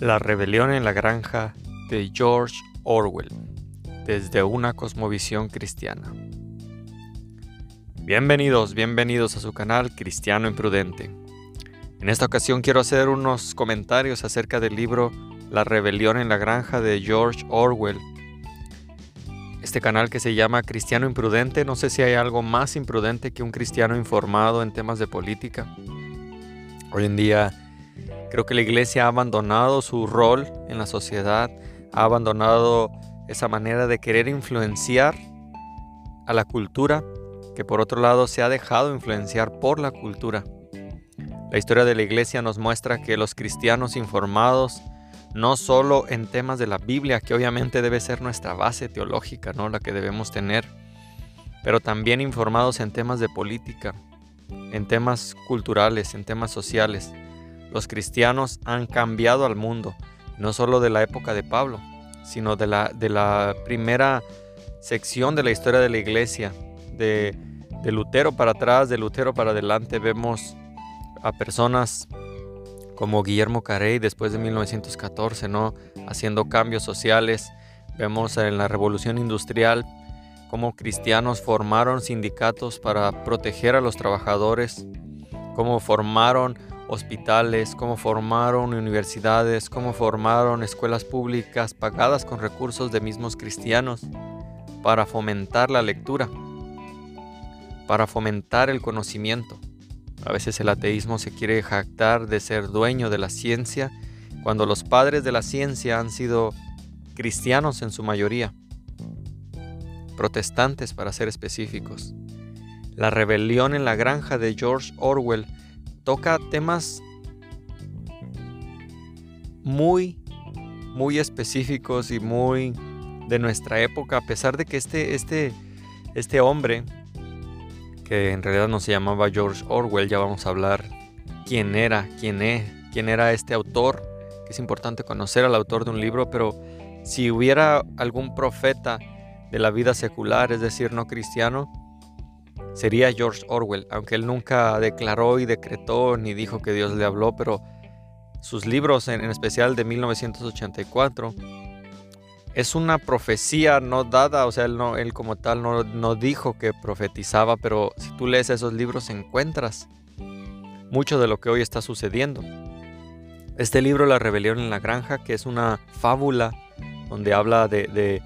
La rebelión en la granja de George Orwell, desde una cosmovisión cristiana. Bienvenidos, bienvenidos a su canal Cristiano Imprudente. En esta ocasión quiero hacer unos comentarios acerca del libro La rebelión en la granja de George Orwell. Este canal que se llama Cristiano Imprudente, no sé si hay algo más imprudente que un cristiano informado en temas de política. Hoy en día Creo que la iglesia ha abandonado su rol en la sociedad, ha abandonado esa manera de querer influenciar a la cultura, que por otro lado se ha dejado influenciar por la cultura. La historia de la iglesia nos muestra que los cristianos informados, no solo en temas de la Biblia, que obviamente debe ser nuestra base teológica, ¿no? la que debemos tener, pero también informados en temas de política, en temas culturales, en temas sociales, los cristianos han cambiado al mundo, no solo de la época de Pablo, sino de la, de la primera sección de la historia de la iglesia, de, Lutero para atrás, de Lutero para adelante, vemos a personas como Guillermo Carey después de 1914, ¿no? haciendo cambios sociales. Vemos en la revolución industrial cómo cristianos formaron sindicatos para proteger a los trabajadores, cómo formaron hospitales, cómo formaron universidades, cómo formaron escuelas públicas pagadas con recursos de mismos cristianos para fomentar la lectura, para fomentar el conocimiento. A veces el ateísmo se quiere jactar de ser dueño de la ciencia, cuando los padres de la ciencia han sido cristianos en su mayoría, protestantes para ser específicos. La rebelión en la granja de George Orwell toca temas muy, muy específicos y muy de nuestra época, a pesar de que este, este, este hombre, que en realidad no se llamaba George Orwell, ya vamos a hablar quién era, quién es, quién era este autor, que es importante conocer al autor de un libro, pero si hubiera algún profeta de la vida secular, es decir, no cristiano, sería George Orwell, aunque él nunca declaró y decretó ni dijo que Dios le habló, pero sus libros, en, especial de 1984, es una profecía no dada, o sea, él, no, él como tal no, no dijo que profetizaba, pero si tú lees esos libros encuentras mucho de lo que hoy está sucediendo. Este libro, La rebelión en la granja, que es una fábula donde habla de, de,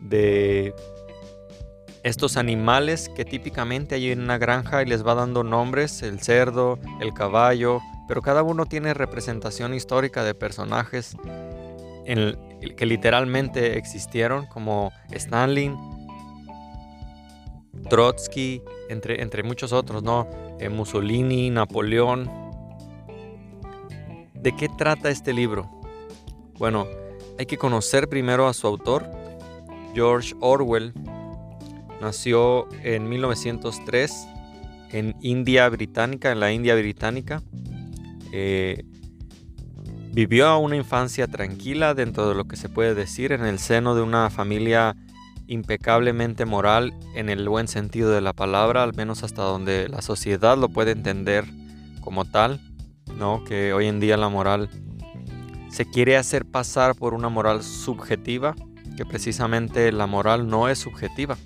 de estos animales que típicamente hay en una granja y les va dando nombres, el cerdo, el caballo, pero cada uno tiene representación histórica de personajes que literalmente existieron, como Stanley, Trotsky, entre, entre muchos otros, ¿no? Eh, Mussolini, Napoleón. ¿De qué trata este libro? Bueno, hay que conocer primero a su autor, George Orwell, Nació en 1903 en India Británica, en la India Británica. Eh, vivió una infancia tranquila dentro de lo que se puede decir en el seno de una familia impecablemente moral en el buen sentido de la palabra, al menos hasta donde la sociedad lo puede entender como tal, ¿no? Que hoy en día la moral se quiere hacer pasar por una moral subjetiva, que precisamente la moral no es subjetiva.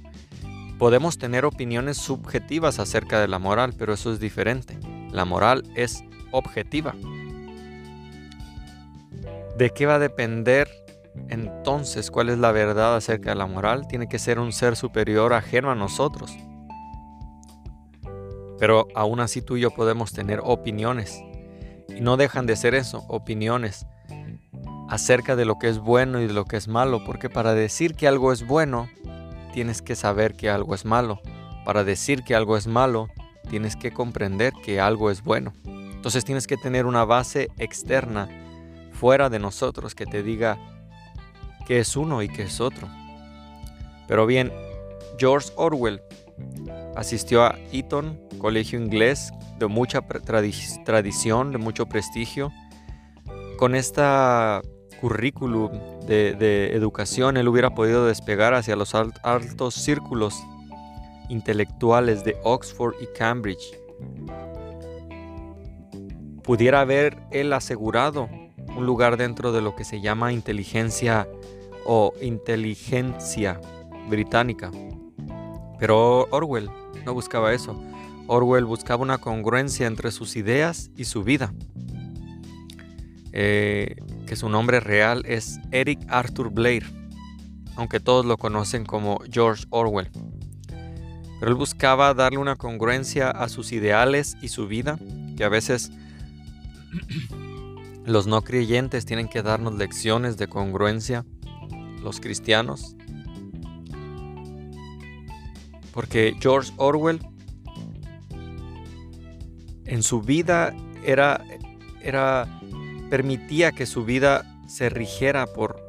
Podemos tener opiniones subjetivas acerca de la moral, pero eso es diferente. La moral es objetiva. ¿De qué va a depender entonces cuál es la verdad acerca de la moral? Tiene que ser un ser superior ajeno a nosotros. Pero aún así tú y yo podemos tener opiniones. Y no dejan de ser eso, opiniones acerca de lo que es bueno y de lo que es malo. Porque para decir que algo es bueno, tienes que saber que algo es malo. Para decir que algo es malo, tienes que comprender que algo es bueno. Entonces tienes que tener una base externa, fuera de nosotros, que te diga qué es uno y qué es otro. Pero bien, George Orwell asistió a Eton, colegio inglés de mucha tradición, de mucho prestigio. Con esta currículum de, educación, él hubiera podido despegar hacia los altos círculos intelectuales de Oxford y Cambridge. Pudiera haber él asegurado un lugar dentro de lo que se llama inteligencia o inteligencia británica. Pero Orwell no buscaba eso. Orwell buscaba una congruencia entre sus ideas y su vida. Eh, que su nombre real es Eric Arthur Blair, aunque todos lo conocen como George Orwell. Pero él buscaba darle una congruencia a sus ideales y su vida, que a veces los no creyentes tienen que darnos lecciones de congruencia, los cristianos. Porque George Orwell en su vida era, era, permitía que su vida se rigiera por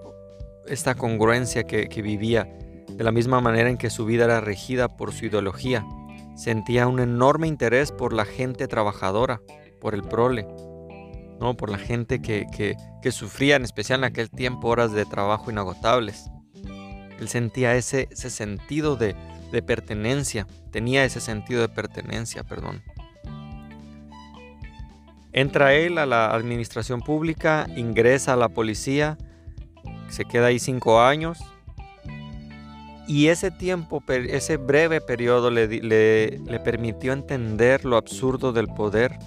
esta congruencia que, vivía, de la misma manera en que su vida era regida por su ideología. Sentía un enorme interés por la gente trabajadora, por el prole, ¿no? por la gente que, sufría, en especial en aquel tiempo, horas de trabajo inagotables. Él sentía ese, sentido de pertenencia, tenía ese sentido de pertenencia, perdón. Entra él a la administración pública, ingresa a la policía, se queda ahí cinco años. Y ese tiempo, ese breve periodo le, le, permitió entender lo absurdo del poder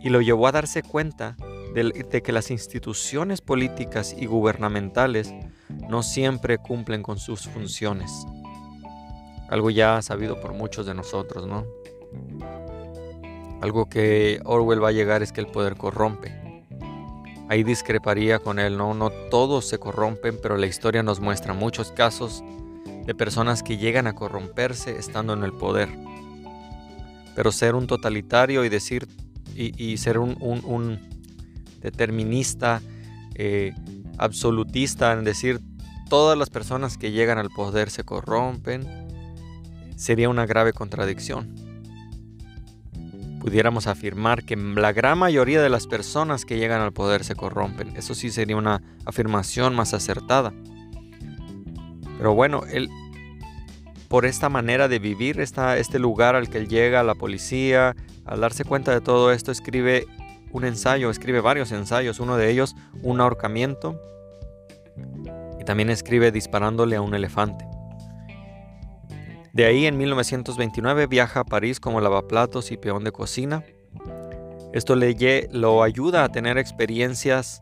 y lo llevó a darse cuenta de, de, que las instituciones políticas y gubernamentales no siempre cumplen con sus funciones. Algo ya sabido por muchos de nosotros, ¿no? Algo que Orwell va a llegar es que el poder corrompe. Ahí discreparía con él, no, no todos se corrompen, pero la historia nos muestra muchos casos de personas que llegan a corromperse estando en el poder. Pero ser un totalitario y decir y, ser un, determinista, eh, absolutista, en decir todas las personas que llegan al poder se corrompen, sería una grave contradicción pudiéramos afirmar que la gran mayoría de las personas que llegan al poder se corrompen. Eso sí sería una afirmación más acertada. Pero bueno, él, por esta manera de vivir, esta, este lugar al que él llega, la policía, al darse cuenta de todo esto, escribe un ensayo, escribe varios ensayos, uno de ellos un ahorcamiento y también escribe disparándole a un elefante. De ahí en 1929 viaja a París como lavaplatos y peón de cocina. Esto le, lo ayuda a tener experiencias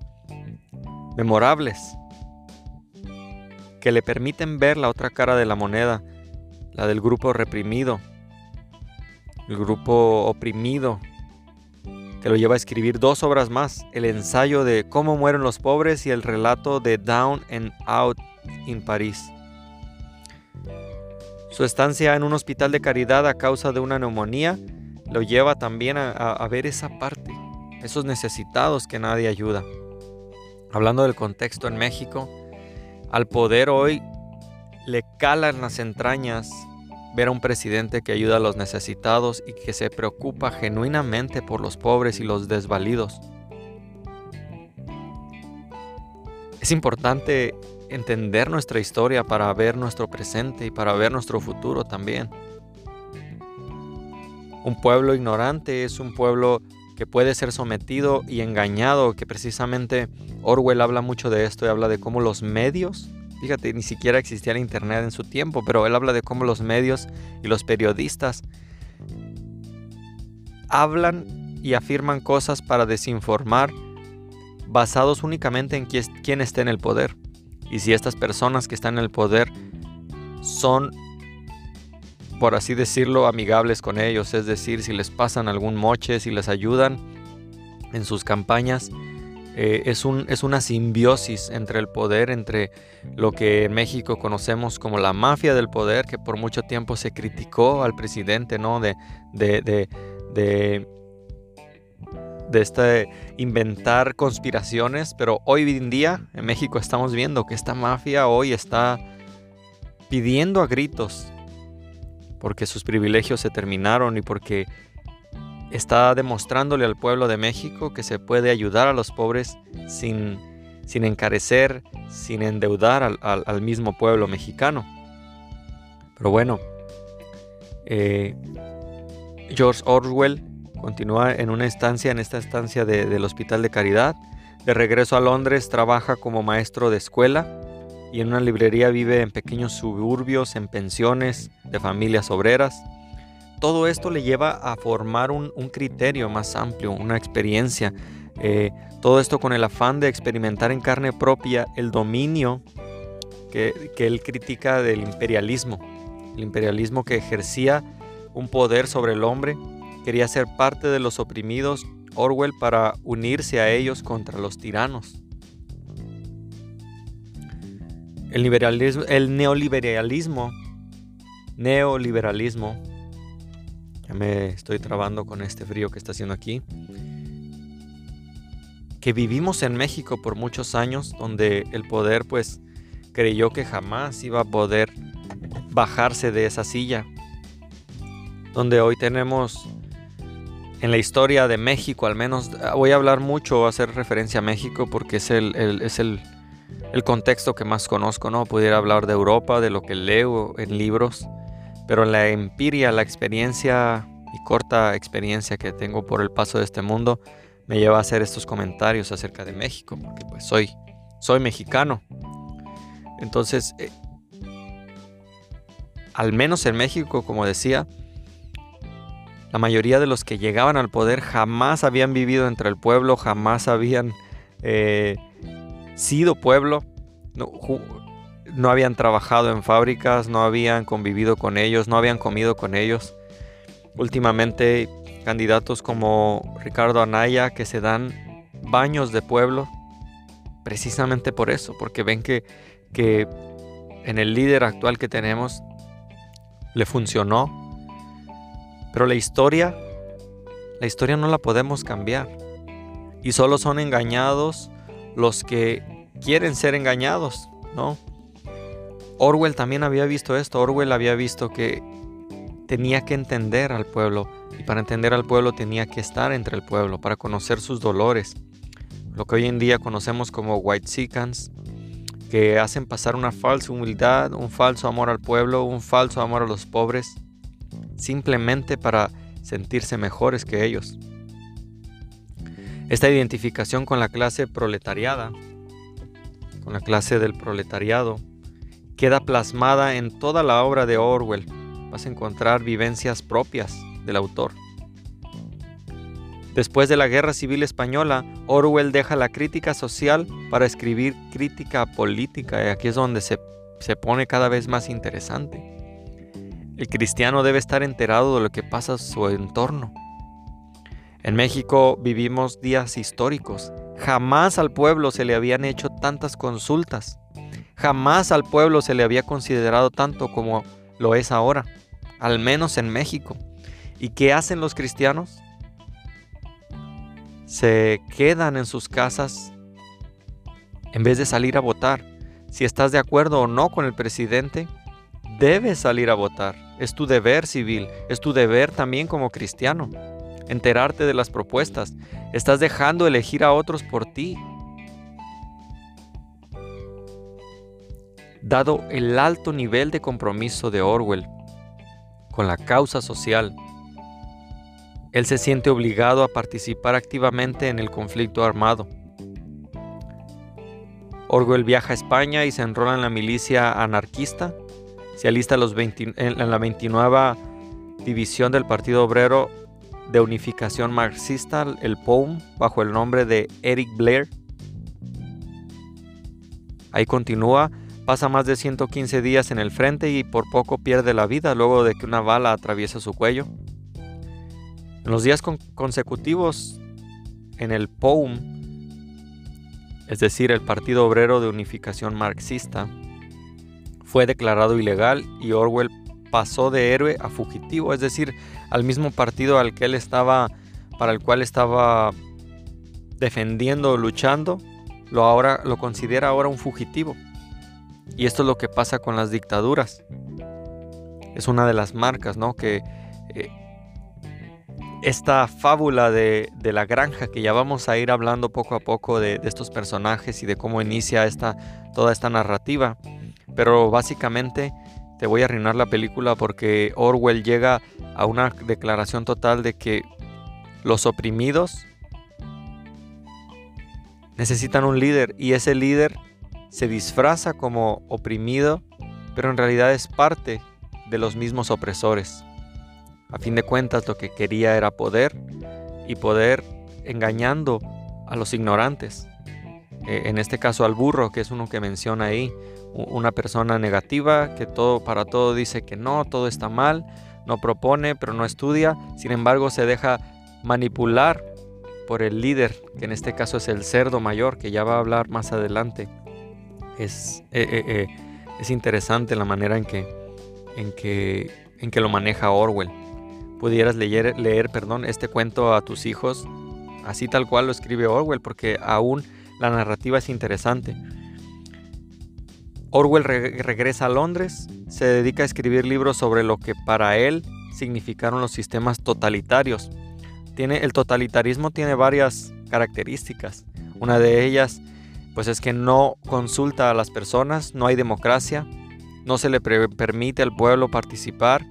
memorables que le permiten ver la otra cara de la moneda, la del grupo reprimido, el grupo oprimido, que lo lleva a escribir dos obras más, el ensayo de cómo mueren los pobres y el relato de Down and Out en París. Su estancia en un hospital de caridad a causa de una neumonía lo lleva también a, ver esa parte, esos necesitados que nadie ayuda. Hablando del contexto en México, al poder hoy le cala en las entrañas ver a un presidente que ayuda a los necesitados y que se preocupa genuinamente por los pobres y los desvalidos. Es importante entender nuestra historia para ver nuestro presente y para ver nuestro futuro también. Un pueblo ignorante es un pueblo que puede ser sometido y engañado, que precisamente Orwell habla mucho de esto y habla de cómo los medios, fíjate, ni siquiera existía el Internet en su tiempo, pero él habla de cómo los medios y los periodistas hablan y afirman cosas para desinformar basados únicamente en quién esté en el poder. Y si estas personas que están en el poder son, por así decirlo, amigables con ellos, es decir, si les pasan algún moche, si les ayudan en sus campañas, eh, es, un, es una simbiosis entre el poder, entre lo que en México conocemos como la mafia del poder, que por mucho tiempo se criticó al presidente, ¿no? De, de, de, de de este inventar conspiraciones, pero hoy en día en México estamos viendo que esta mafia hoy está pidiendo a gritos porque sus privilegios se terminaron y porque está demostrándole al pueblo de México que se puede ayudar a los pobres sin, sin encarecer, sin endeudar al, mismo pueblo mexicano. Pero bueno, eh, George Orwell continúa en una estancia, en esta estancia del Hospital de Caridad. De regreso a Londres trabaja como maestro de escuela y en una librería vive en pequeños suburbios, en pensiones de familias obreras. Todo esto le lleva a formar un, criterio más amplio, una experiencia. Eh, todo esto con el afán de experimentar en carne propia el dominio que, que él critica del imperialismo. El imperialismo que ejercía un poder sobre el hombre, quería ser parte de los oprimidos Orwell para unirse a ellos contra los tiranos. El, liberalismo, el neoliberalismo, neoliberalismo, ya me estoy trabando con este frío que está haciendo aquí, que vivimos en México por muchos años, donde el poder pues creyó que jamás iba a poder bajarse de esa silla, donde hoy tenemos en la historia de México, al menos voy a hablar mucho, hacer referencia a México porque es el, es el el contexto que más conozco, ¿no? Pudiera hablar de Europa, de lo que leo en libros, pero la empiria, la experiencia y corta experiencia que tengo por el paso de este mundo me lleva a hacer estos comentarios acerca de México, porque pues soy, soy mexicano. Entonces, eh, al menos en México, como decía, la mayoría de los que llegaban al poder jamás habían vivido entre el pueblo, jamás habían eh, sido pueblo, no, habían trabajado en fábricas, no habían convivido con ellos, no habían comido con ellos. Últimamente candidatos como Ricardo Anaya que se dan baños de pueblo precisamente por eso, porque ven que, que en el líder actual que tenemos le funcionó. Pero la historia, la historia no la podemos cambiar. Y solo son engañados los que quieren ser engañados, ¿no? Orwell también había visto esto, Orwell había visto que tenía que entender al pueblo y para entender al pueblo tenía que estar entre el pueblo para conocer sus dolores, lo que hoy en día conocemos como white seekers, que hacen pasar una falsa humildad, un falso amor al pueblo, un falso amor a los pobres, simplemente para sentirse mejores que ellos. Esta identificación con la clase proletariada con la clase del proletariado, queda plasmada en toda la obra de Orwell. Vas a encontrar vivencias propias del autor. Después de la Guerra Civil Española, Orwell deja la crítica social para escribir crítica política y aquí es donde se, se pone cada vez más interesante. El cristiano debe estar enterado de lo que pasa en su entorno. En México vivimos días históricos Jamás al pueblo se le habían hecho tantas consultas. Jamás al pueblo se le había considerado tanto como lo es ahora, al menos en México. ¿Y qué hacen los cristianos? Se quedan en sus casas en vez de salir a votar. Si estás de acuerdo o no con el presidente, debes salir a votar. Es tu deber civil, es tu deber también como cristiano enterarte de las propuestas. Estás dejando elegir a otros por ti. Dado el alto nivel de compromiso de Orwell con la causa social, él se siente obligado a participar activamente en el conflicto armado. Orwell viaja a España y se enrola en la milicia anarquista. Se alista los en la 29 División del Partido Obrero de unificación marxista, el POUM, bajo el nombre de Eric Blair. Ahí continúa, pasa más de 115 días en el frente y por poco pierde la vida luego de que una bala atraviesa su cuello. En los días consecutivos en el POUM, es decir, el Partido Obrero de Unificación Marxista, fue declarado ilegal y Orwell pasó de héroe a fugitivo, es decir, al mismo partido al que él estaba, para el cual estaba defendiendo, luchando, lo ahora lo considera ahora un fugitivo. Y esto es lo que pasa con las dictaduras. Es una de las marcas, ¿no? Que eh, esta fábula de, la granja, que ya vamos a ir hablando poco a poco de, de, estos personajes y de cómo inicia esta, toda esta narrativa. Pero básicamente te voy a arruinar la película porque Orwell llega a una declaración total de que los oprimidos necesitan un líder y ese líder se disfraza como oprimido, pero en realidad es parte de los mismos opresores. A fin de cuentas lo que quería era poder y poder engañando a los ignorantes. Eh, en este caso al burro, que es uno que menciona ahí, una persona negativa que todo para todo dice que no, todo está mal, no propone, pero no estudia, sin embargo se deja manipular por el líder, que en este caso es el cerdo mayor, que ya va a hablar más adelante. Es, eh, eh, es interesante la manera en que, en, que, en que lo maneja Orwell. Pudieras leer, leer perdón, este cuento a tus hijos así tal cual lo escribe Orwell, porque aún la narrativa es interesante. Orwell regresa a Londres, se dedica a escribir libros sobre lo que para él significaron los sistemas totalitarios. Tiene, el totalitarismo tiene varias características. Una de ellas pues es que no consulta a las personas, no hay democracia, no se le permite al pueblo participar,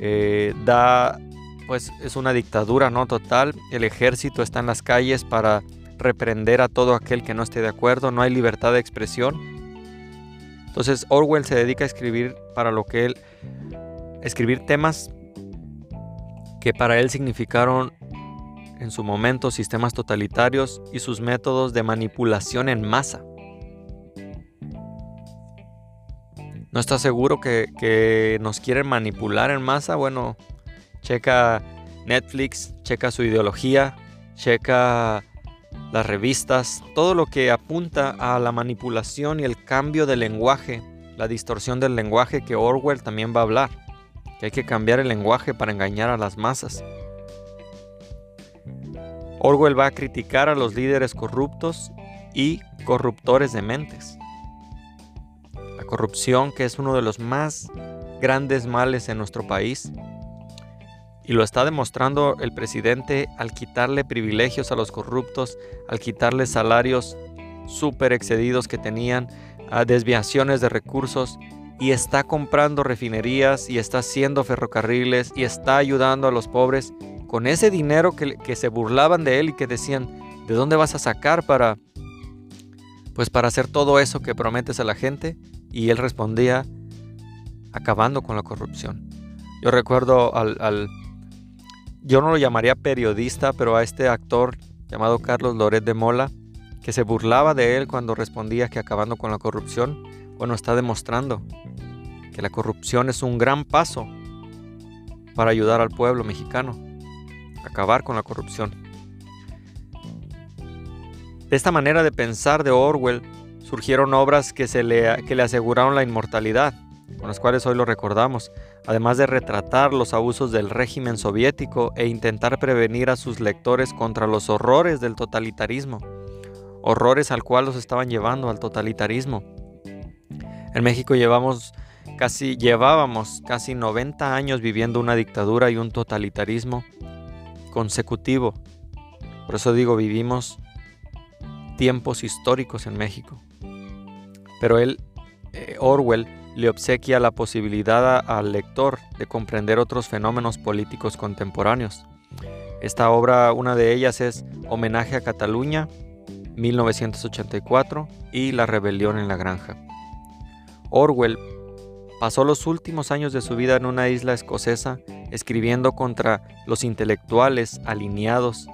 eh, da pues es una dictadura no total, el ejército está en las calles para reprender a todo aquel que no esté de acuerdo, no hay libertad de expresión. Entonces Orwell se dedica a escribir para lo que él escribir temas que para él significaron en su momento sistemas totalitarios y sus métodos de manipulación en masa. ¿No está seguro que, que nos quieren manipular en masa? Bueno, checa Netflix, checa su ideología, checa las revistas, todo lo que apunta a la manipulación y el cambio del lenguaje, la distorsión del lenguaje que Orwell también va a hablar, que hay que cambiar el lenguaje para engañar a las masas. Orwell va a criticar a los líderes corruptos y corruptores de mentes. La corrupción, que es uno de los más grandes males en nuestro país, y lo está demostrando el presidente al quitarle privilegios a los corruptos, al quitarle salarios súper excedidos que tenían, a desviaciones de recursos y está comprando refinerías y está haciendo ferrocarriles y está ayudando a los pobres con ese dinero que, que, se burlaban de él y que decían, ¿de dónde vas a sacar para pues para hacer todo eso que prometes a la gente? Y él respondía, acabando con la corrupción. Yo recuerdo al, al yo no lo llamaría periodista, pero a este actor llamado Carlos Loret de Mola, que se burlaba de él cuando respondía que acabando con la corrupción, bueno, está demostrando que la corrupción es un gran paso para ayudar al pueblo mexicano, acabar con la corrupción. De esta manera de pensar de Orwell surgieron obras que, se le, que le aseguraron la inmortalidad, con las cuales hoy lo recordamos, además de retratar los abusos del régimen soviético e intentar prevenir a sus lectores contra los horrores del totalitarismo, horrores al cual los estaban llevando al totalitarismo. En México llevamos casi llevábamos casi 90 años viviendo una dictadura y un totalitarismo consecutivo. Por eso digo, vivimos tiempos históricos en México. Pero él, eh, Orwell, le obsequia la posibilidad al lector de comprender otros fenómenos políticos contemporáneos. Esta obra, una de ellas es Homenaje a Cataluña, 1984, y La rebelión en la granja. Orwell pasó los últimos años de su vida en una isla escocesa escribiendo contra los intelectuales alineados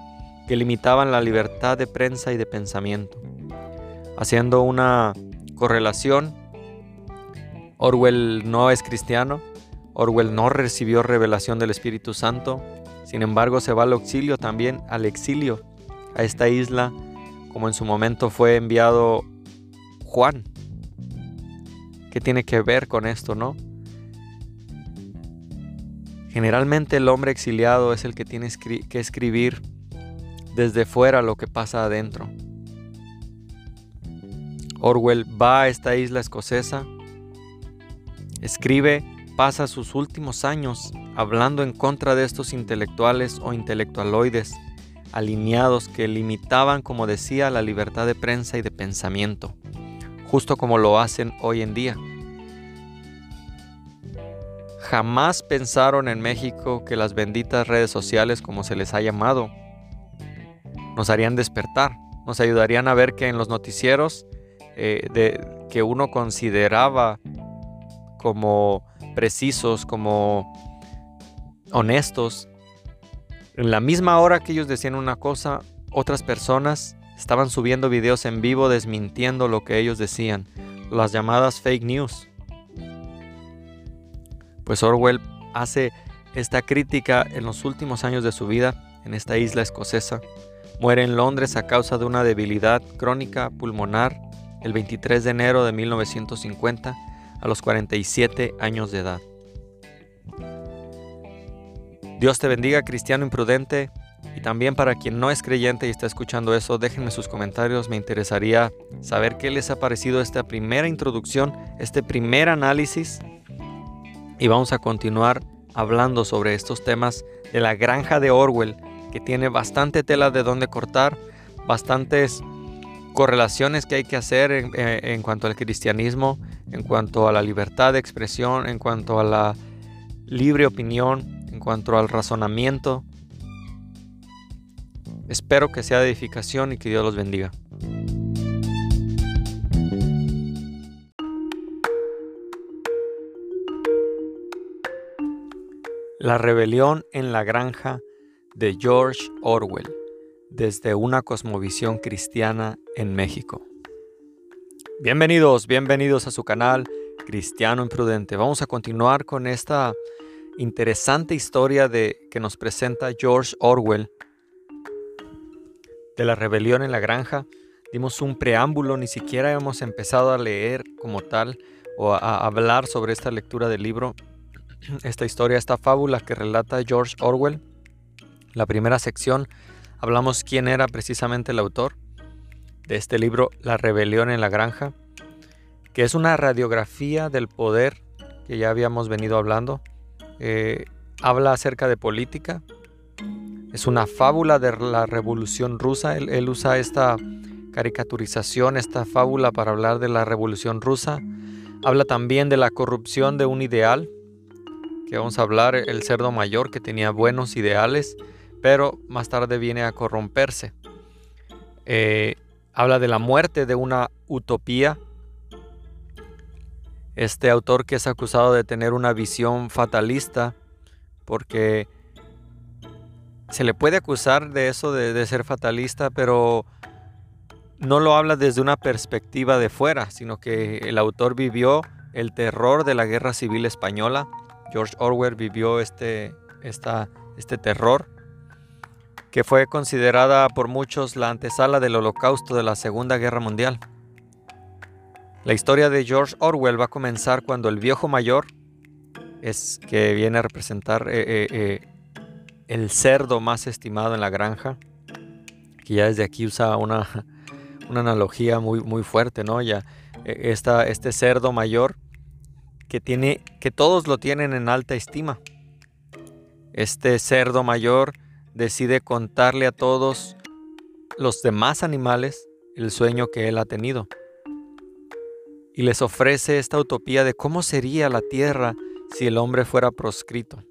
que limitaban la libertad de prensa y de pensamiento, haciendo una correlación Orwell no es cristiano, Orwell no recibió revelación del Espíritu Santo, sin embargo se va al auxilio también, al exilio, a esta isla, como en su momento fue enviado Juan. ¿Qué tiene que ver con esto, no? Generalmente el hombre exiliado es el que tiene que escribir desde fuera lo que pasa adentro. Orwell va a esta isla escocesa Escribe, pasa sus últimos años hablando en contra de estos intelectuales o intelectualoides alineados que limitaban, como decía, la libertad de prensa y de pensamiento, justo como lo hacen hoy en día. jamás pensaron en México que las benditas redes sociales, como se les ha llamado, nos harían despertar, nos ayudarían a ver que en los noticieros eh, de, que uno consideraba como precisos, como honestos, en la misma hora que ellos decían una cosa, otras personas estaban subiendo videos en vivo desmintiendo lo que ellos decían, las llamadas fake news. Pues Orwell hace esta crítica en los últimos años de su vida en esta isla escocesa. Muere en Londres a causa de una debilidad crónica pulmonar el 23 de enero de 1950 a los 47 años de edad. Dios te bendiga, cristiano imprudente. Y también para quien no es creyente y está escuchando eso, déjenme sus comentarios. Me interesaría saber qué les ha parecido esta primera introducción, este primer análisis. Y vamos a continuar hablando sobre estos temas de la granja de Orwell, que tiene bastante tela de donde cortar, bastantes correlaciones que hay que hacer en, en, cuanto al cristianismo, en cuanto a la libertad de expresión, en cuanto a la libre opinión, en cuanto al razonamiento. Espero que sea de edificación y que Dios los bendiga. La rebelión en la granja de George Orwell desde una cosmovisión cristiana en México. Bienvenidos, bienvenidos a su canal Cristiano Imprudente. Vamos a continuar con esta interesante historia de, que nos presenta George Orwell de la rebelión en la granja. Dimos un preámbulo, ni siquiera hemos empezado a leer como tal o a hablar sobre esta lectura del libro, esta historia, esta fábula que relata George Orwell. La primera sección hablamos quién era precisamente el autor de este libro, La rebelión en la granja, que es una radiografía del poder que ya habíamos venido hablando. Eh, habla acerca de política. Es una fábula de la revolución rusa. él usa esta caricaturización, esta fábula para hablar de la revolución rusa. Habla también de la corrupción de un ideal, que vamos a hablar, el cerdo mayor que tenía buenos ideales pero más tarde viene a corromperse. Eh, habla de la muerte de una utopía. Este autor que es acusado de tener una visión fatalista, porque se le puede acusar de eso, de, ser fatalista, pero no lo habla desde una perspectiva de fuera, sino que el autor vivió el terror de la guerra civil española. George Orwell vivió este, esta, este terror que fue considerada por muchos la antesala del holocausto de la Segunda Guerra Mundial. La historia de George Orwell va a comenzar cuando el viejo mayor, es que viene a representar eh, eh, eh, el cerdo más estimado en la granja, que ya desde aquí usa una, una analogía muy, muy fuerte, ¿no? Ya esta, este cerdo mayor que tiene, que todos lo tienen en alta estima. Este cerdo mayor decide contarle a todos los demás animales el sueño que él ha tenido. Y les ofrece esta utopía de cómo sería la tierra si el hombre fuera proscrito.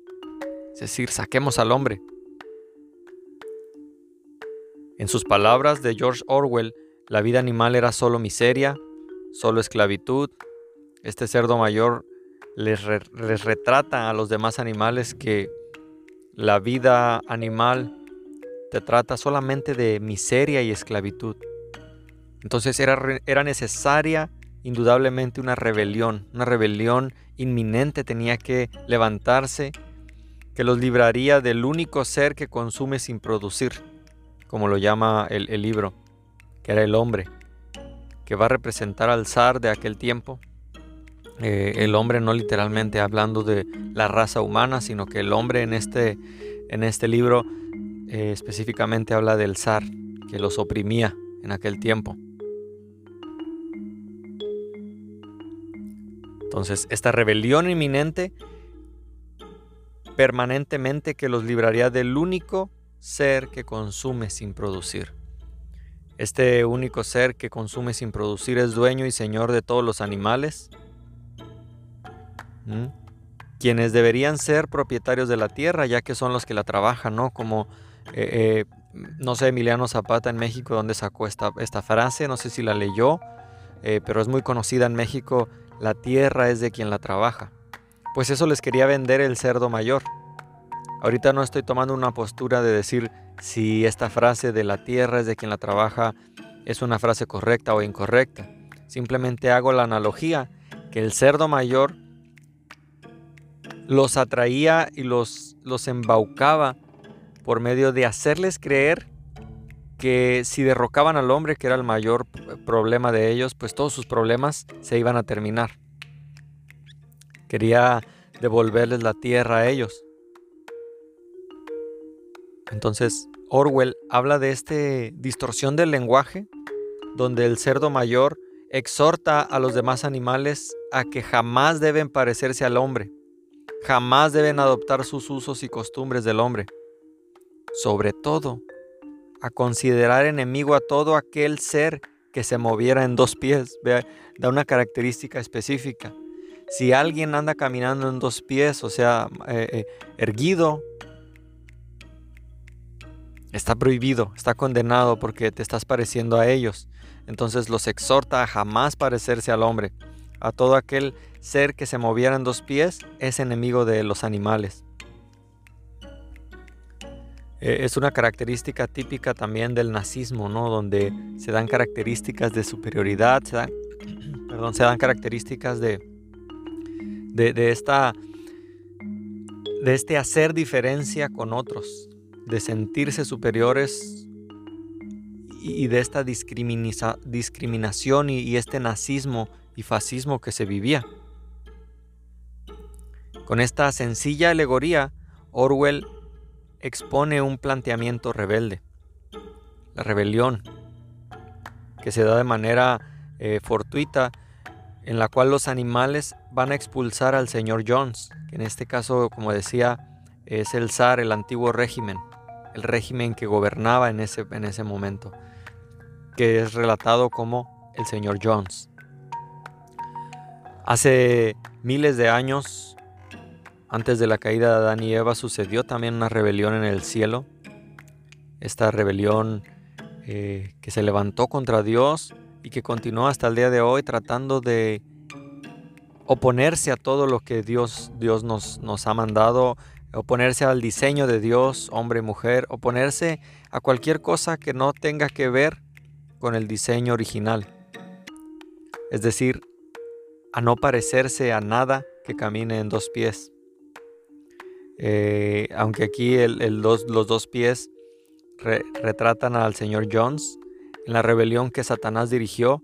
Es decir, saquemos al hombre. En sus palabras de George Orwell, la vida animal era solo miseria, solo esclavitud. Este cerdo mayor les, les retrata a los demás animales que la vida animal te trata solamente de miseria y esclavitud. Entonces era, era necesaria indudablemente una rebelión, una rebelión inminente tenía que levantarse que los libraría del único ser que consume sin producir, como lo llama el, el libro, que era el hombre, que va a representar al zar de aquel tiempo, eh, el hombre no literalmente hablando de la raza humana, sino que el hombre en este, en este libro eh, específicamente habla del zar, que los oprimía en aquel tiempo. Entonces, esta rebelión inminente permanentemente que los libraría del único ser que consume sin producir. Este único ser que consume sin producir es dueño y señor de todos los animales, quienes deberían ser propietarios de la tierra, ya que son los que la trabajan, ¿no? Como, eh, eh, no sé, Emiliano Zapata en México, donde sacó esta, esta frase, no sé si la leyó, eh, pero es muy conocida en México, la tierra es de quien la trabaja. Pues eso les quería vender el cerdo mayor. Ahorita no estoy tomando una postura de decir si esta frase de la tierra es de quien la trabaja es una frase correcta o incorrecta. Simplemente hago la analogía que el cerdo mayor los atraía y los, los embaucaba por medio de hacerles creer que si derrocaban al hombre, que era el mayor problema de ellos, pues todos sus problemas se iban a terminar. Quería devolverles la tierra a ellos. Entonces, Orwell habla de esta distorsión del lenguaje, donde el cerdo mayor exhorta a los demás animales a que jamás deben parecerse al hombre, jamás deben adoptar sus usos y costumbres del hombre. Sobre todo, a considerar enemigo a todo aquel ser que se moviera en dos pies. da una característica específica. Si alguien anda caminando en dos pies, o sea, eh, eh, erguido, está prohibido, está condenado porque te estás pareciendo a ellos. Entonces los exhorta a jamás parecerse al hombre. A todo aquel ser que se moviera en dos pies es enemigo de los animales. Eh, es una característica típica también del nazismo, ¿no? Donde se dan características de superioridad, se dan, perdón, se dan características de, de, esta, de este hacer diferencia con otros, de sentirse superiores y de esta discriminación y este nazismo y fascismo que se vivía. Con esta sencilla alegoría, Orwell expone un planteamiento rebelde, la rebelión, que se da de manera eh, fortuita, en la cual los animales van a expulsar al señor Jones, que en este caso, como decía, es el zar, el antiguo régimen, el régimen que gobernaba en ese, en ese momento, que es relatado como el señor Jones. Hace miles de años, antes de la caída de Adán y Eva sucedió también una rebelión en el cielo. Esta rebelión eh, que se levantó contra Dios y que continuó hasta el día de hoy tratando de oponerse a todo lo que Dios, Dios nos, nos ha mandado, oponerse al diseño de Dios, hombre y mujer, oponerse a cualquier cosa que no tenga que ver con el diseño original. Es decir, a no parecerse a nada que camine en dos pies. Eh, aunque aquí los dos pies retratan al señor Jones, en la rebelión que Satanás dirigió,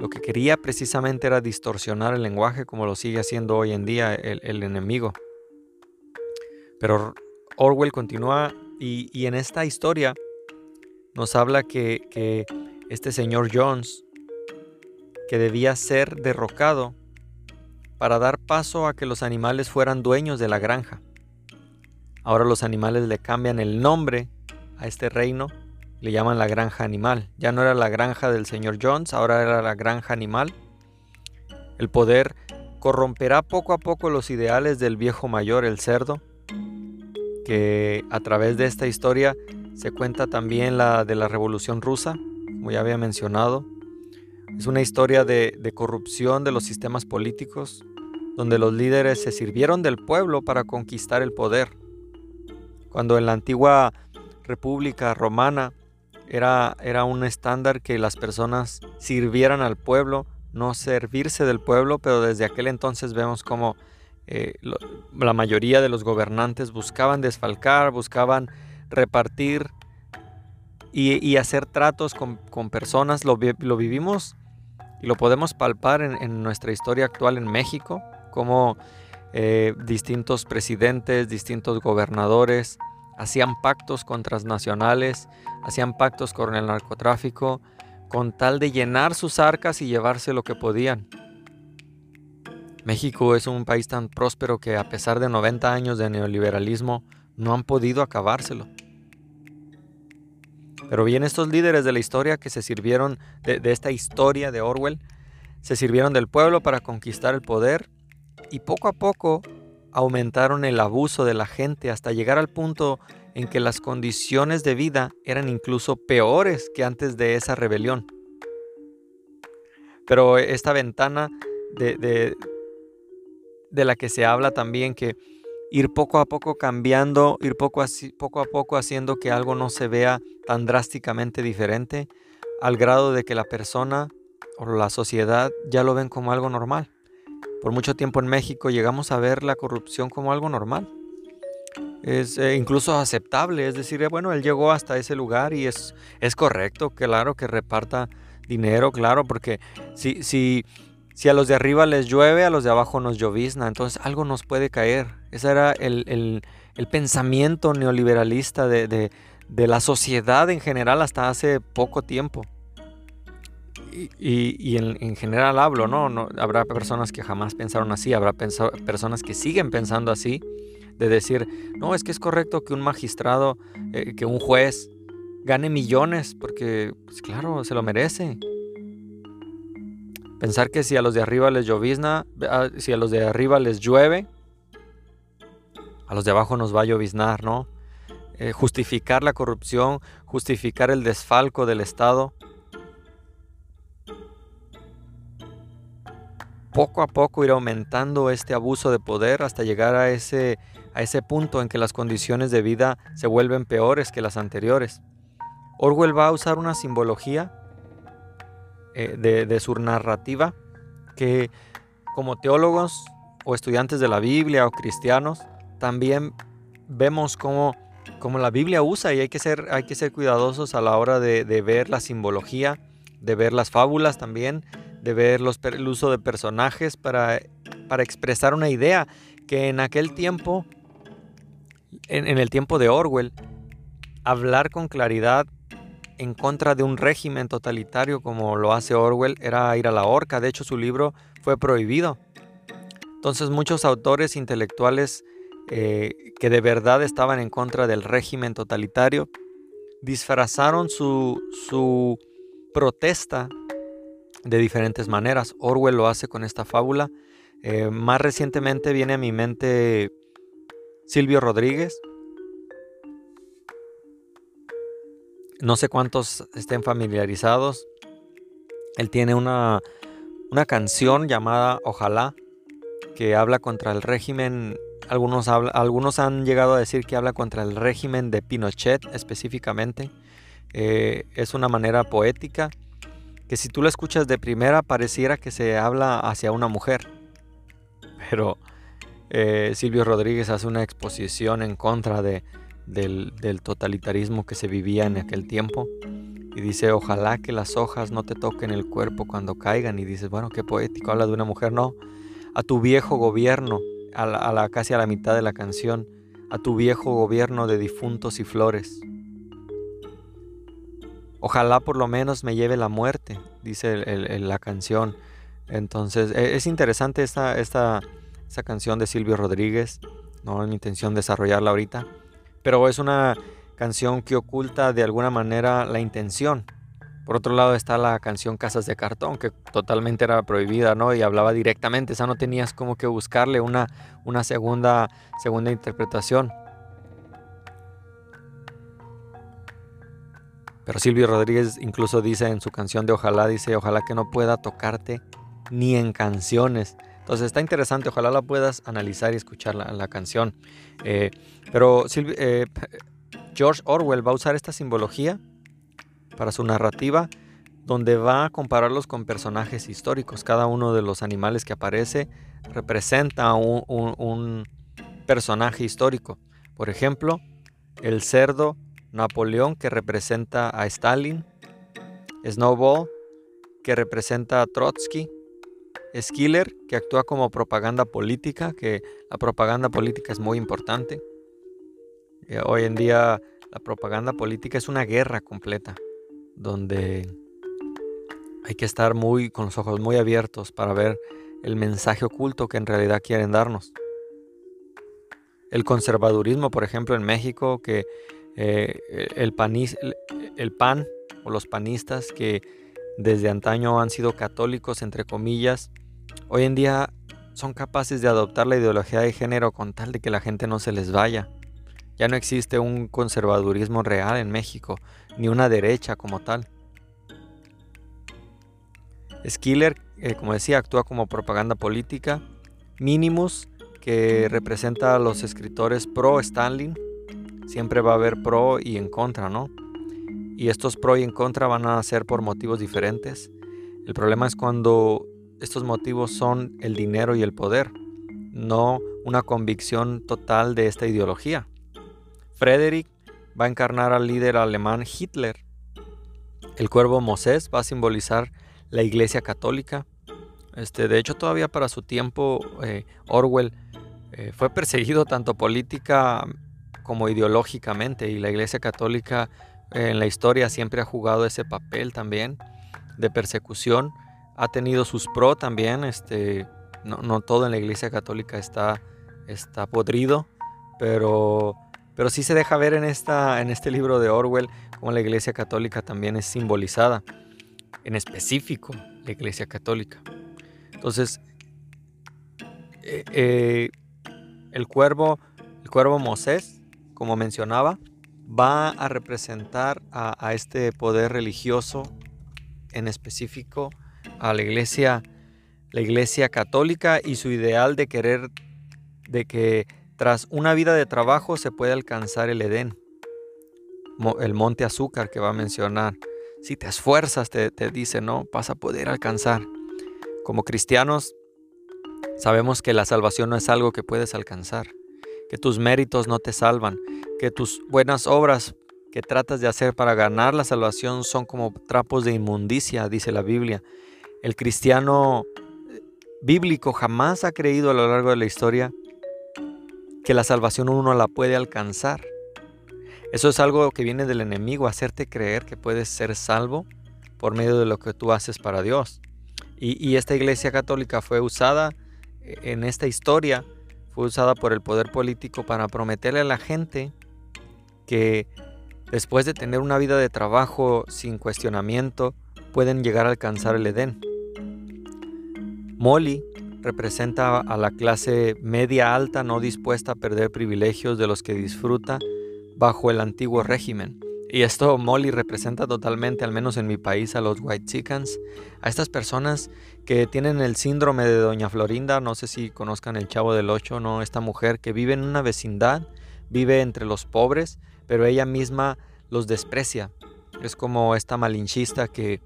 lo que quería precisamente era distorsionar el lenguaje como lo sigue haciendo hoy en día el, enemigo. Pero Orwell continúa y, en esta historia nos habla que, que este señor Jones, que debía ser derrocado para dar paso a que los animales fueran dueños de la granja. Ahora los animales le cambian el nombre a este reino, le llaman la granja animal. Ya no era la granja del señor Jones, ahora era la granja animal. El poder corromperá poco a poco los ideales del viejo mayor, el cerdo, que a través de esta historia se cuenta también la de la Revolución Rusa, como ya había mencionado. Es una historia de, de corrupción de los sistemas políticos, donde los líderes se sirvieron del pueblo para conquistar el poder cuando en la antigua República Romana era, era un estándar que las personas sirvieran al pueblo, no servirse del pueblo, pero desde aquel entonces vemos como eh, la mayoría de los gobernantes buscaban desfalcar, buscaban repartir y, hacer tratos con, personas. Lo, vivimos y lo podemos palpar en, nuestra historia actual en México, como eh, distintos presidentes, distintos gobernadores hacían pactos con transnacionales, hacían pactos con el narcotráfico, con tal de llenar sus arcas y llevarse lo que podían. México es un país tan próspero que a pesar de 90 años de neoliberalismo no han podido acabárselo. Pero bien estos líderes de la historia que se sirvieron de, esta historia de Orwell, se sirvieron del pueblo para conquistar el poder y poco a poco aumentaron el abuso de la gente hasta llegar al punto en que las condiciones de vida eran incluso peores que antes de esa rebelión. Pero esta ventana de, de, la que se habla también, que ir poco a poco cambiando, ir poco, poco a poco haciendo que algo no se vea tan drásticamente diferente, al grado de que la persona o la sociedad ya lo ven como algo normal. Por mucho tiempo en México llegamos a ver la corrupción como algo normal. Es eh, incluso aceptable, es decir, eh, bueno, él llegó hasta ese lugar y es, es correcto, claro, que reparta dinero, claro, porque si, si, si a los de arriba les llueve, a los de abajo nos llovizna, entonces algo nos puede caer. Ese era el, pensamiento neoliberalista de, la sociedad en general hasta hace poco tiempo y, en, general hablo, ¿no? ¿no? Habrá personas que jamás pensaron así, habrá personas que siguen pensando así, de decir, no, es que es correcto que un magistrado, eh, que un juez gane millones, porque, pues claro, se lo merece. Pensar que si a los de arriba les llovizna, si a los de arriba les llueve, a los de abajo nos va a lloviznar, ¿no? Eh, justificar la corrupción, justificar el desfalco del Estado, poco a poco ir aumentando este abuso de poder hasta llegar a ese, a ese punto en que las condiciones de vida se vuelven peores que las anteriores. Orwell va a usar una simbología eh, de, su narrativa que como teólogos o estudiantes de la Biblia o cristianos también vemos cómo, la Biblia usa y hay que, ser, hay que ser cuidadosos a la hora de, de ver la simbología, de ver las fábulas también, de ver los, el uso de personajes para, para, expresar una idea que en aquel tiempo, en, el tiempo de Orwell, hablar con claridad en contra de un régimen totalitario como lo hace Orwell era ir a la horca. De hecho, su libro fue prohibido. Entonces muchos autores intelectuales eh, que de verdad estaban en contra del régimen totalitario disfrazaron su, su protesta de diferentes maneras. Orwell lo hace con esta fábula. Eh, más recientemente viene a mi mente Silvio Rodríguez. No sé cuántos estén familiarizados. Él tiene una, una canción llamada Ojalá, que habla contra el régimen. Algunos, algunos han llegado a decir que habla contra el régimen de Pinochet específicamente. Eh, es una manera poética que si tú la escuchas de primera pareciera que se habla hacia una mujer. Pero eh, Silvio Rodríguez hace una exposición en contra de, del, totalitarismo que se vivía en aquel tiempo. Y dice, ojalá que las hojas no te toquen el cuerpo cuando caigan. Y dices, bueno, qué poético, habla de una mujer. No, a tu viejo gobierno, a la, casi a la mitad de la canción, a tu viejo gobierno de difuntos y flores. Ojalá por lo menos me lleve la muerte, dice la canción. Entonces, e, es interesante esta, esta, canción de Silvio Rodríguez. No es mi intención desarrollarla ahorita. Pero es una canción que oculta de alguna manera la intención. Por otro lado está la canción Casas de Cartón, que totalmente era prohibida, ¿no? Y hablaba directamente, o sea, no tenías como que buscarle una, una segunda, segunda interpretación. Pero Silvio Rodríguez incluso dice en su canción de Ojalá, dice, ojalá que no pueda tocarte ni en canciones. Entonces está interesante, ojalá la puedas analizar y escuchar la, canción. Eh, pero eh, George Orwell va a usar esta simbología para su narrativa, donde va a compararlos con personajes históricos. Cada uno de los animales que aparece representa un personaje histórico. Por ejemplo, el cerdo Napoleón, que representa a Stalin, Snowball, que representa a Trotsky, Skiller, que actúa como propaganda política, que la propaganda política es muy importante. Eh, hoy en día la propaganda política es una guerra completa, donde hay que estar muy con los ojos muy abiertos para ver el mensaje oculto que en realidad quieren darnos. El conservadurismo, por ejemplo, en México, que eh, el, el PAN o los panistas que desde antaño han sido católicos, entre comillas, hoy en día son capaces de adoptar la ideología de género con tal de que la gente no se les vaya. Ya no existe un conservadurismo real en México, ni una derecha como tal. Skiller, eh, como decía, actúa como propaganda política. Minimus, que representa a los escritores pro Stalin, siempre va a haber pro y en contra, ¿no? Y estos pro y en contra van a ser por motivos diferentes. El problema es cuando estos motivos son el dinero y el poder, no una convicción total de esta ideología. Frederick va a encarnar al líder alemán Hitler. El cuervo Mosés va a simbolizar la iglesia católica. Este, de hecho, todavía para su tiempo, eh, Orwell eh, fue perseguido tanto política como ideológicamente y la iglesia católica en la historia siempre ha jugado ese papel también de persecución ha tenido sus pro también. Este, no, todo en la iglesia católica está, está podrido, pero, pero sí se deja ver en, esta, en este libro de Orwell cómo la iglesia católica también es simbolizada, en específico la iglesia católica. Entonces, eh, eh, el cuervo, el cuervo Mosés, como mencionaba, va a representar a este poder religioso en específico a la iglesia, la iglesia católica y su ideal de querer, de que tras una vida de trabajo se puede alcanzar el Edén, el monte azúcar que va a mencionar. Si te esfuerzas, te, te dice, no, vas a poder alcanzar. Como cristianos, sabemos que la salvación no es algo que puedes alcanzar, que tus méritos no te salvan, que tus buenas obras que tratas de hacer para ganar la salvación son como trapos de inmundicia, dice la Biblia, el cristiano eh, bíblico jamás ha creído a lo largo de la historia que la salvación uno la puede alcanzar. Eso es algo que viene del enemigo, hacerte creer que puedes ser salvo por medio de lo que tú haces para Dios. Y, esta iglesia católica fue usada eh, en esta historia, fue usada por el poder político para prometerle a la gente que después de tener una vida de trabajo sin cuestionamiento, pueden llegar a alcanzar el Edén. Molly representa a la clase media alta no dispuesta a perder privilegios de los que disfruta bajo el antiguo régimen. Y esto Molly representa totalmente, al menos en mi país, a los white chickens, a estas personas que tienen el síndrome de Doña Florinda, no sé si conozcan el Chavo del Ocho, no, esta mujer que vive en una vecindad, vive entre los pobres, pero ella misma los desprecia. Es como esta malinchista que,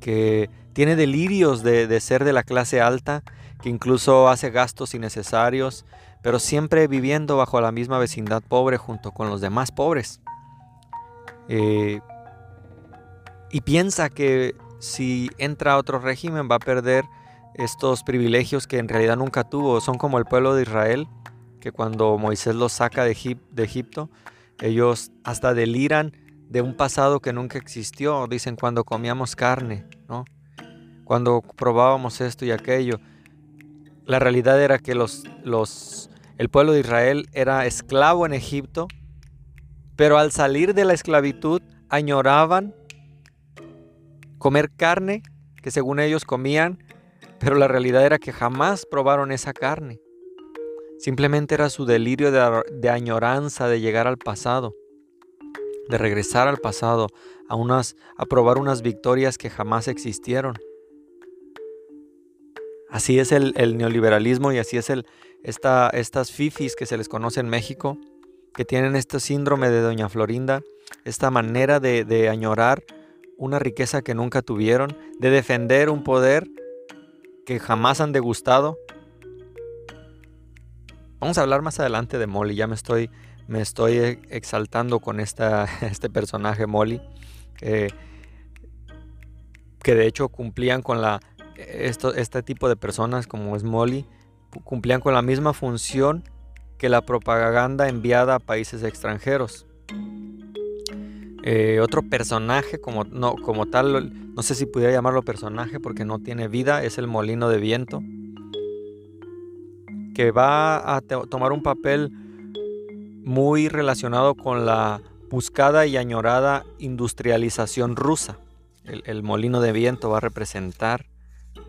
que tiene delirios de, ser de la clase alta, que incluso hace gastos innecesarios, pero siempre viviendo bajo la misma vecindad pobre junto con los demás pobres. Eh, y piensa que si entra a otro régimen va a perder estos privilegios que en realidad nunca tuvo. Son como el pueblo de Israel, que cuando Moisés los saca de, de Egipto, ellos hasta deliran de un pasado que nunca existió. Dicen cuando comíamos carne, ¿no? Cuando probábamos esto y aquello. La realidad era que los, los, el pueblo de Israel era esclavo en Egipto, pero al salir de la esclavitud añoraban comer carne que según ellos comían, pero la realidad era que jamás probaron esa carne. Simplemente era su delirio de, de añoranza de llegar al pasado, de regresar al pasado, a, unas, a probar unas victorias que jamás existieron. Así es el, neoliberalismo y así es el, esta, estas fifis que se les conoce en México, que tienen este síndrome de Doña Florinda, esta manera de, añorar una riqueza que nunca tuvieron, de defender un poder que jamás han degustado. Vamos a hablar más adelante de Molly, ya me estoy, me estoy exaltando con esta, este personaje Molly, que de hecho cumplían con la este tipo de personas como es Molly cumplían con la misma función que la propaganda enviada a países extranjeros. Eh, otro personaje como, no, como tal, no sé si pudiera llamarlo personaje porque no tiene vida, es el molino de viento, que va a tomar un papel muy relacionado con la buscada y añorada industrialización rusa. el molino de viento va a representar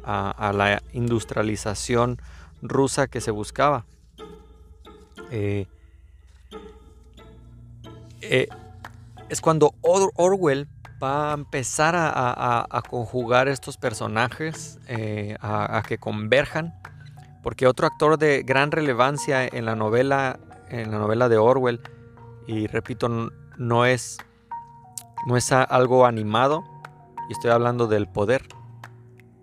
a, la industrialización rusa que se buscaba. Eh, eh, es cuando Orwell va a empezar a, conjugar estos personajes, eh, a, que converjan, porque otro actor de gran relevancia en la novela, en la novela de Orwell, y repito, no es, no es algo animado, y estoy hablando del poder,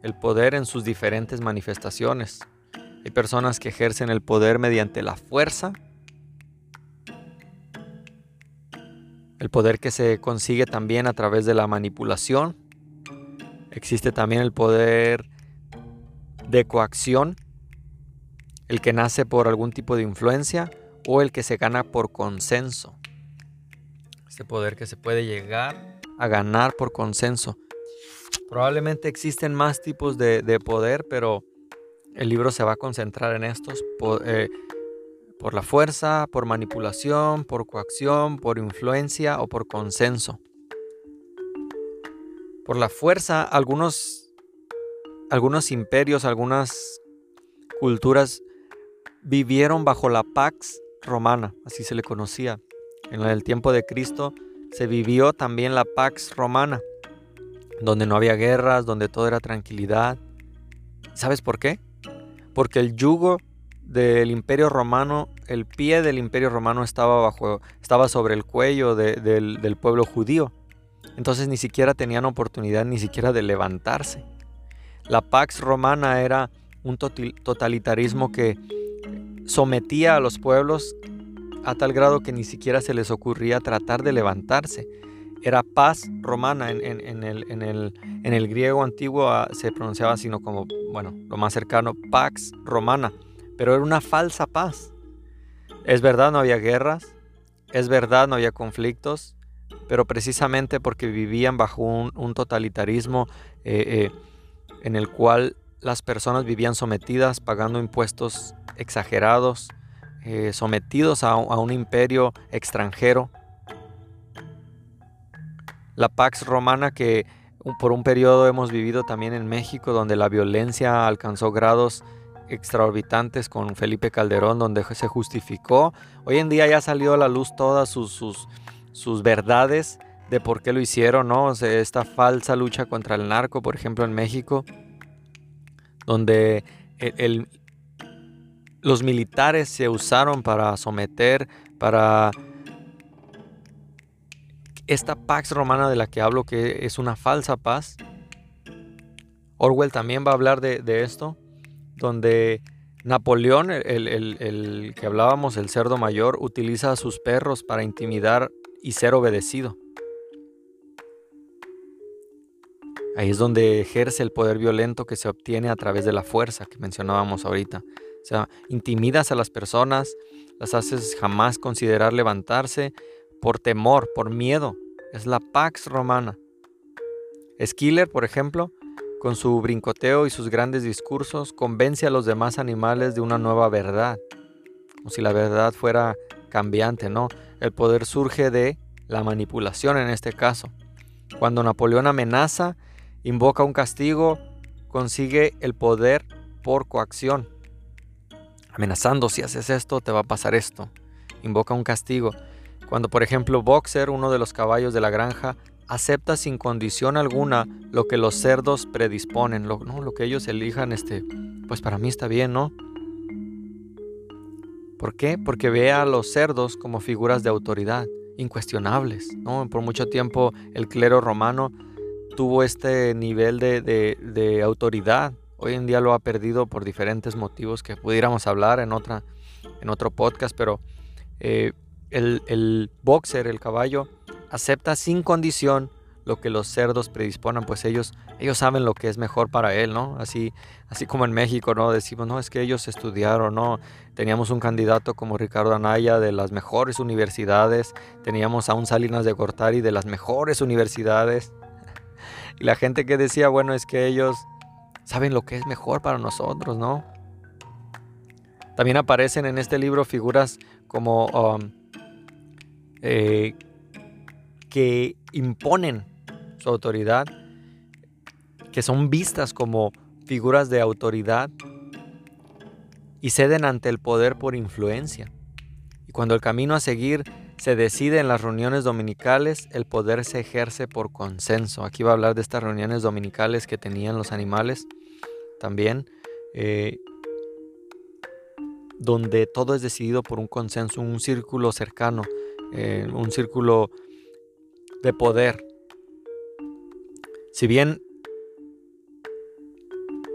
el poder en sus diferentes manifestaciones. Hay personas que ejercen el poder mediante la fuerza, el poder que se consigue también a través de la manipulación. Existe también el poder de coacción, el que nace por algún tipo de influencia o el que se gana por consenso. Este poder que se puede llegar a ganar por consenso. Probablemente existen más tipos de, poder, pero el libro se va a concentrar en estos. Eh, por la fuerza, por manipulación, por coacción, por influencia o por consenso. Por la fuerza, algunos, algunos imperios, algunas culturas vivieron bajo la Pax Romana, así se le conocía. En el tiempo de Cristo se vivió también la Pax Romana, donde no había guerras, donde todo era tranquilidad. ¿Sabes por qué? Porque el yugo del imperio romano, el pie del imperio romano estaba, bajo, estaba sobre el cuello del, pueblo judío. Entonces ni siquiera tenían oportunidad ni siquiera de levantarse. La Pax Romana era un totalitarismo que sometía a los pueblos a tal grado que ni siquiera se les ocurría tratar de levantarse. Era paz romana, en, el, en el, griego antiguo ah, se pronunciaba sino como, bueno, lo más cercano, Pax Romana pero era una falsa paz. Es verdad, no había guerras, es verdad, no había conflictos, pero precisamente porque vivían bajo un, totalitarismo eh, eh, en el cual las personas vivían sometidas, pagando impuestos exagerados, eh, sometidos a, a un imperio extranjero. La Pax Romana que por un periodo hemos vivido también en México, donde la violencia alcanzó grados extraorbitantes con Felipe Calderón, donde se justificó. Hoy en día ya salió a la luz todas sus, sus, verdades de por qué lo hicieron, ¿no? esta falsa lucha contra el narco, por ejemplo, en México, donde los militares se usaron para someter, para esta Pax Romana de la que hablo, que es una falsa paz. Orwell también va a hablar de, esto donde Napoleón, el, que hablábamos, el cerdo mayor, utiliza a sus perros para intimidar y ser obedecido. Ahí es donde ejerce el poder violento que se obtiene a través de la fuerza que mencionábamos ahorita. O sea, intimidas a las personas, las haces jamás considerar levantarse por temor, por miedo. Es la Pax Romana. Skiller, por ejemplo, con su brincoteo y sus grandes discursos, convence a los demás animales de una nueva verdad, como si la verdad fuera cambiante, ¿no? El poder surge de la manipulación en este caso. Cuando Napoleón amenaza, invoca un castigo, consigue el poder por coacción. Amenazando, si haces esto, te va a pasar esto. Invoca un castigo. Cuando, por ejemplo, Boxer, uno de los caballos de la granja, acepta sin condición alguna lo que los cerdos predisponen, lo, ¿no? lo que ellos elijan, este, pues para mí está bien, ¿no? ¿Por qué? Porque ve a los cerdos como figuras de autoridad, incuestionables, ¿no? Por mucho tiempo el clero romano tuvo este nivel de, autoridad. Hoy en día lo ha perdido por diferentes motivos que pudiéramos hablar en, otra, en otro podcast, pero eh, el, el boxer, el caballo, acepta sin condición lo que los cerdos predisponan, pues ellos, ellos saben lo que es mejor para él, ¿no? Así, así como en México, ¿no? Decimos, no, es que ellos estudiaron, ¿no? Teníamos un candidato como Ricardo Anaya de las mejores universidades, teníamos a un Salinas de Gortari de las mejores universidades. Y la gente que decía, bueno, es que ellos saben lo que es mejor para nosotros, ¿no? También aparecen en este libro figuras como um, eh, que imponen su autoridad, que son vistas como figuras de autoridad, y ceden ante el poder por influencia. Y cuando el camino a seguir se decide en las reuniones dominicales, el poder se ejerce por consenso. Aquí va a hablar de estas reuniones dominicales que tenían los animales también, eh, donde todo es decidido por un consenso, un círculo cercano, eh, un círculo de poder. Si bien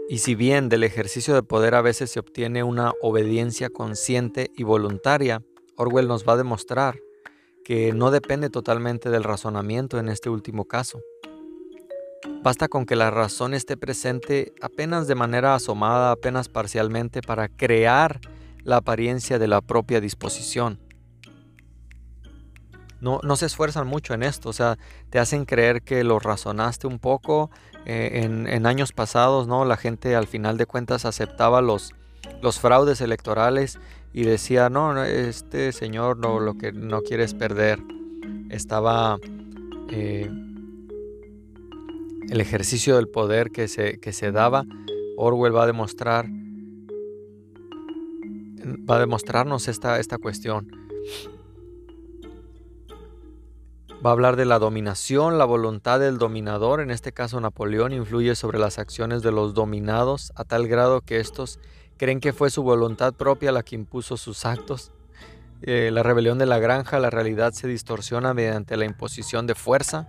y si bien del ejercicio de poder a veces se obtiene una obediencia consciente y voluntaria, Orwell nos va a demostrar que no depende totalmente del razonamiento en este último caso. Basta con que la razón esté presente apenas de manera asomada, apenas parcialmente, para crear la apariencia de la propia disposición. No, no se esfuerzan mucho en esto, o sea, te hacen creer que lo razonaste un poco, eh, en, años pasados, ¿no? La gente al final de cuentas aceptaba los, los fraudes electorales y decía, no, este señor no, lo que no quiere es perder. Estaba eh, el ejercicio del poder que se, que se daba. Orwell va a demostrar, va a demostrarnos esta, esta cuestión. Va a hablar de la dominación, la voluntad del dominador, en este caso Napoleón, influye sobre las acciones de los dominados a tal grado que estos creen que fue su voluntad propia la que impuso sus actos. Eh, la rebelión de la granja, la realidad se distorsiona mediante la imposición de fuerza,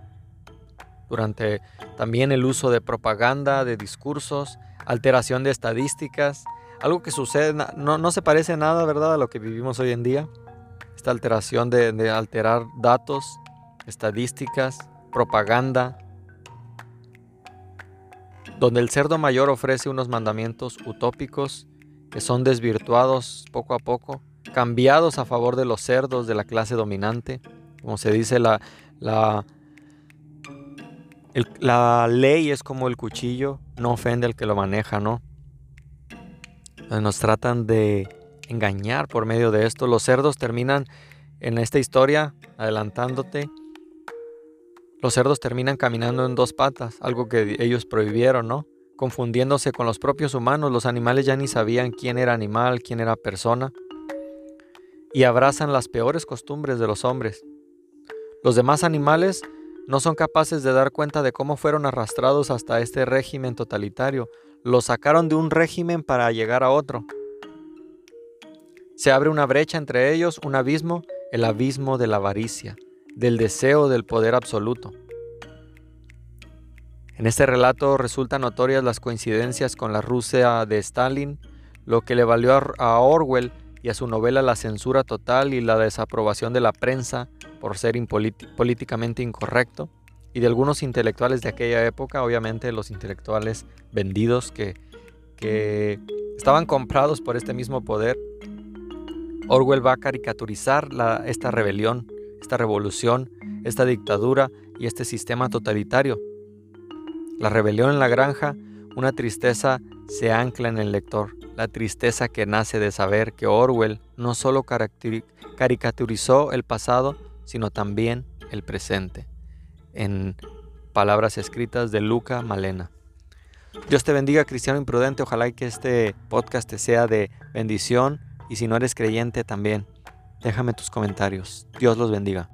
durante también el uso de propaganda, de discursos, alteración de estadísticas, algo que sucede, no, no se parece nada, ¿verdad?, a lo que vivimos hoy en día. Esta alteración de, de alterar datos, estadísticas, propaganda, donde el cerdo mayor ofrece unos mandamientos utópicos que son desvirtuados poco a poco, cambiados a favor de los cerdos de la clase dominante. Como se dice, la, la, la ley es como el cuchillo, no ofende al que lo maneja, ¿no? Nos tratan de engañar por medio de esto. Los cerdos terminan en esta historia, adelantándote, los cerdos terminan caminando en dos patas, algo que ellos prohibieron, ¿no? Confundiéndose con los propios humanos, los animales ya ni sabían quién era animal, quién era persona, y abrazan las peores costumbres de los hombres. Los demás animales no son capaces de dar cuenta de cómo fueron arrastrados hasta este régimen totalitario. Los sacaron de un régimen para llegar a otro. Se abre una brecha entre ellos, un abismo, el abismo de la avaricia del deseo del poder absoluto. En este relato resultan notorias las coincidencias con la Rusia de Stalin, lo que le valió a Orwell y a su novela la censura total y la desaprobación de la prensa por ser políticamente incorrecto, y de algunos intelectuales de aquella época, obviamente los intelectuales vendidos que, estaban comprados por este mismo poder. Orwell va a caricaturizar esta rebelión esta revolución, esta dictadura y este sistema totalitario. La rebelión en la granja, una tristeza se ancla en el lector, la tristeza que nace de saber que Orwell no solo caricaturizó el pasado, sino también el presente, en palabras escritas de Luca Malena. Dios te bendiga, cristiano imprudente. Ojalá que este podcast te sea de bendición y si no eres creyente también. Déjame tus comentarios. Dios los bendiga.